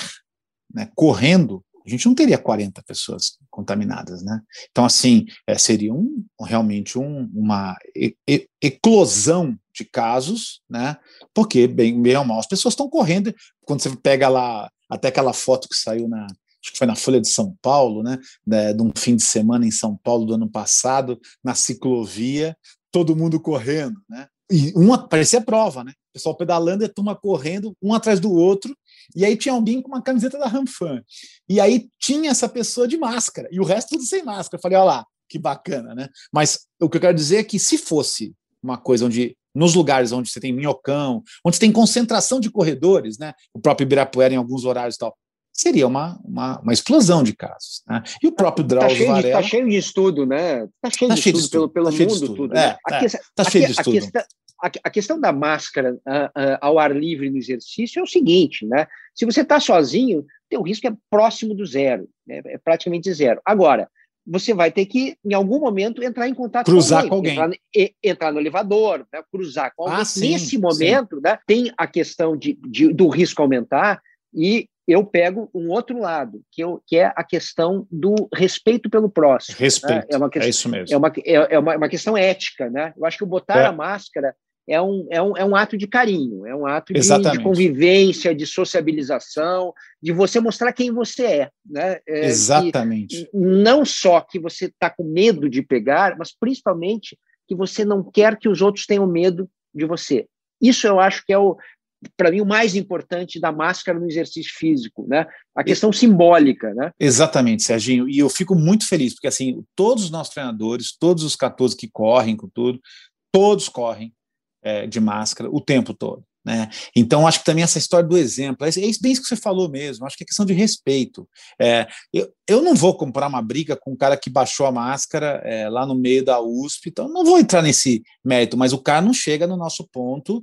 né, correndo, a gente não teria 40 pessoas contaminadas, né? Então, assim, é, seria um, realmente um, uma e, e, eclosão de casos, né? Porque, bem, bem ou mal, as pessoas estão correndo. Quando você pega lá, até aquela foto que saiu na, acho que foi na Folha de São Paulo, né, né, de um fim de semana em São Paulo do ano passado, na ciclovia, todo mundo correndo, né? E uma parecia prova, né? O pessoal pedalando e a turma correndo, um atrás do outro, e aí tinha alguém com uma camiseta da Ramfan. E aí tinha essa pessoa de máscara, e o resto tudo sem máscara. Eu falei, olha lá, que bacana, né? Mas o que eu quero dizer é que se fosse uma coisa onde nos lugares onde você tem minhocão, onde você tem concentração de corredores, né? O próprio Ibirapuera em alguns horários e tal, seria uma, uma, uma explosão de casos. Né? E o próprio tá Drauzio tá Varela... Está cheio de estudo, né? Está cheio, tá de, cheio estudo, de estudo pelo, pelo tá mundo, tudo. Né? É, Está cheio de estudo. Questão, a, questão da máscara ao ar livre no exercício é o seguinte, né? Se você está sozinho, o risco é próximo do zero, né? é praticamente zero. Agora, você vai ter que, em algum momento, entrar em contato cruzar com alguém. Com alguém. Entrar, entrar, no elevador, né? cruzar com alguém. Ah, sim, Nesse momento, né, tem a questão de, de, do risco aumentar e eu pego um outro lado, que, eu, que é a questão do respeito pelo próximo. Né? Respeito, né? é, uma questão, é isso mesmo. É uma, é, é uma, uma questão ética, né? Eu acho que o botar é. a máscara é um, é, um, é um ato de carinho, é um ato de, de, convivência, de sociabilização, de você mostrar quem você é. Né? É, Exatamente. não só que você está com medo de pegar, mas principalmente que você não quer que os outros tenham medo de você. Isso eu acho que é o, para mim, o mais importante da máscara no exercício físico, né? A questão simbólica, né? Exatamente, Serginho. E eu fico muito feliz, porque assim, todos os nossos treinadores, todos os 14 que correm com tudo, todos correm é, de máscara o tempo todo. Né? Então, acho que também essa história do exemplo, é, é bem isso que você falou mesmo, acho que é questão de respeito. É, eu, eu não vou comprar uma briga com um cara que baixou a máscara é, lá no meio da USP, então não vou entrar nesse mérito, mas o cara não chega no nosso ponto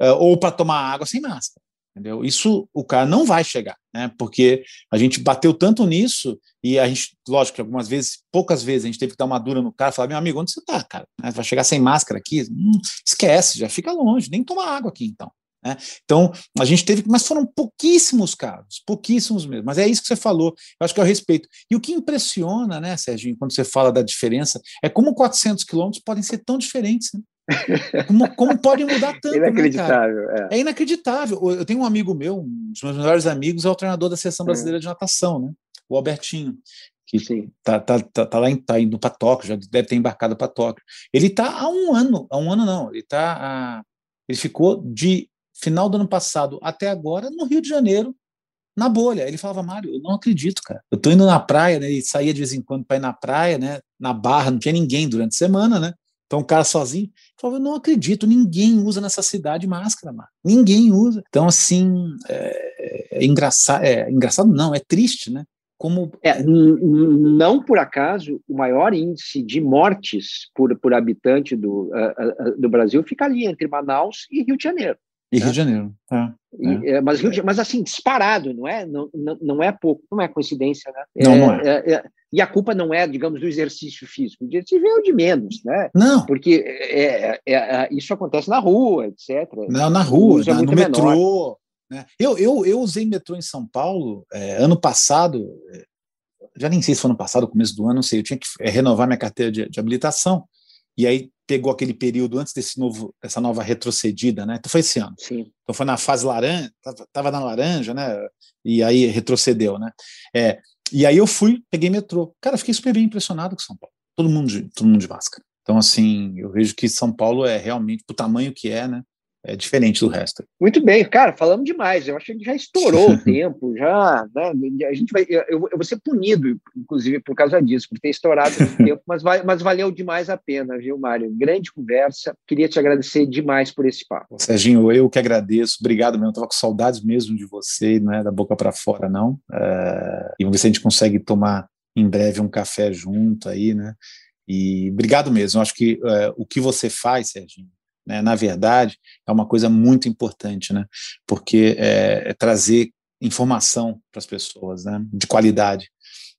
uh, ou para tomar água sem máscara. Entendeu? Isso o cara não vai chegar, né? Porque a gente bateu tanto nisso e a gente, lógico algumas vezes, poucas vezes, a gente teve que dar uma dura no cara e falar: meu amigo, onde você tá, cara? Vai chegar sem máscara aqui? Hum, esquece, já fica longe, nem toma água aqui então. Né? Então, a gente teve, mas foram pouquíssimos casos, pouquíssimos mesmo. Mas é isso que você falou, eu acho que é o respeito. E o que impressiona, né, Serginho, quando você fala da diferença, é como 400 quilômetros podem ser tão diferentes. Né? Como, como pode mudar [LAUGHS] tanto? Né, inacreditável. Né, é. é. inacreditável. Eu tenho um amigo meu, um dos meus melhores amigos, é o treinador da seleção brasileira é. de natação, né? o Albertinho, que está tá, tá, tá lá em, tá indo para Tóquio, já deve ter embarcado para Tóquio. Ele está há um ano, há um ano não, ele está ele ficou de final do ano passado até agora, no Rio de Janeiro, na bolha. Ele falava, Mário, eu não acredito, cara. Eu tô indo na praia, né? E saía de vez em quando para ir na praia, né? Na barra, não tinha ninguém durante a semana, né? Então o cara sozinho falava, eu não acredito, ninguém usa nessa cidade máscara, mano. Ninguém usa. Então, assim, é, é engraçado, é engraçado não, é triste, né? Como... É, não por acaso, o maior índice de mortes por, por habitante do, uh, uh, do Brasil fica ali entre Manaus e Rio de Janeiro. E Rio de Janeiro. É, e, é. Mas, Rio de, mas assim, disparado, não é? Não, não, não é pouco, não é coincidência, né? Não, não é. é, é e a culpa não é, digamos, do exercício físico. O exercício veio de menos, né? Não. Porque é, é, isso acontece na rua, etc. Não, na rua, na, no menor. metrô. Né? Eu, eu, eu usei metrô em São Paulo ano passado, já nem sei se foi ano passado, começo do ano, não sei, eu tinha que renovar minha carteira de, de habilitação. E aí pegou aquele período antes desse novo, dessa nova retrocedida, né? Então foi esse ano. Sim. Então foi na fase laranja, tava na laranja, né? E aí retrocedeu, né? É, e aí eu fui, peguei metrô. Cara, fiquei super bem impressionado com São Paulo. Todo mundo de, todo mundo de máscara. Então assim, eu vejo que São Paulo é realmente o tamanho que é, né? É diferente do resto. Muito bem, cara, falamos demais. Eu acho que já estourou o [LAUGHS] tempo, já, né? A gente vai, eu, eu, vou ser punido, inclusive, por causa disso, por ter estourado o [LAUGHS] tempo, mas, vai, mas valeu demais a pena, viu, Mário? Grande conversa. Queria te agradecer demais por esse papo. Serginho, eu que agradeço. Obrigado mesmo. Eu estava com saudades mesmo de você, não é da boca para fora, não. É... E vamos ver se a gente consegue tomar em breve um café junto aí, né? E obrigado mesmo. Eu acho que é, o que você faz, Serginho, né, na verdade, é uma coisa muito importante, né, porque é, é trazer informação para as pessoas, né, de qualidade.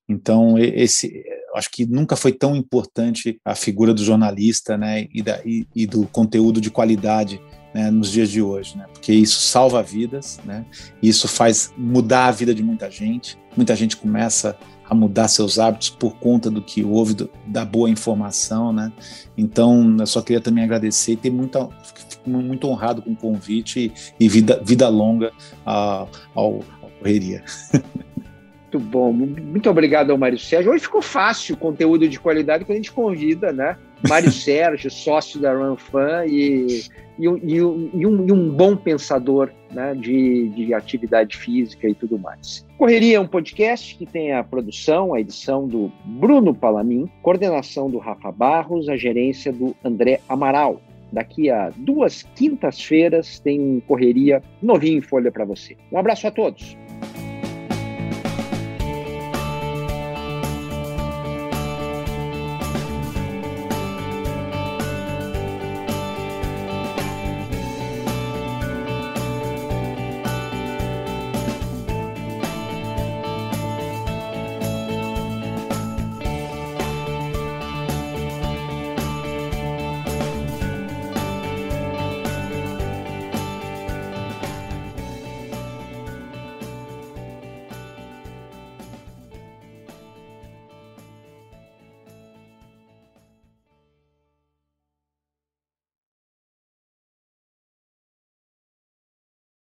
Então, esse, acho que nunca foi tão importante a figura do jornalista, né, e, da, e, e do conteúdo de qualidade né, nos dias de hoje, né, porque isso salva vidas, né, isso faz mudar a vida de muita gente. Muita gente começa a mudar seus hábitos por conta do que houve, do, da boa informação, né? Então, eu só queria também agradecer e ter muita, muito honrado com o convite e, e vida, vida longa ao, ao Correria. Muito bom, muito obrigado ao Mário Sérgio. Hoje ficou fácil o conteúdo de qualidade quando a gente convida, né? Mário [LAUGHS] Sérgio, sócio da RunFan e e, um, e, um, e um, bom pensador né, de, de atividade física e tudo mais. Correria é um podcast que tem a produção, a edição do Bruno Palamin, coordenação do Rafa Barros, a gerência do André Amaral. Daqui a duas quintas-feiras tem um Correria novinho em folha para você. Um abraço a todos.